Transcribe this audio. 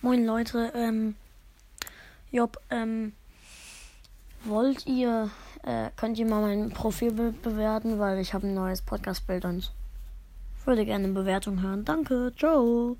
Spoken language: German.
Moin Leute, ähm, Job, ähm, wollt ihr, äh, könnt ihr mal mein Profilbild bewerten, weil ich habe ein neues Podcast-Bild und würde gerne eine Bewertung hören. Danke, ciao.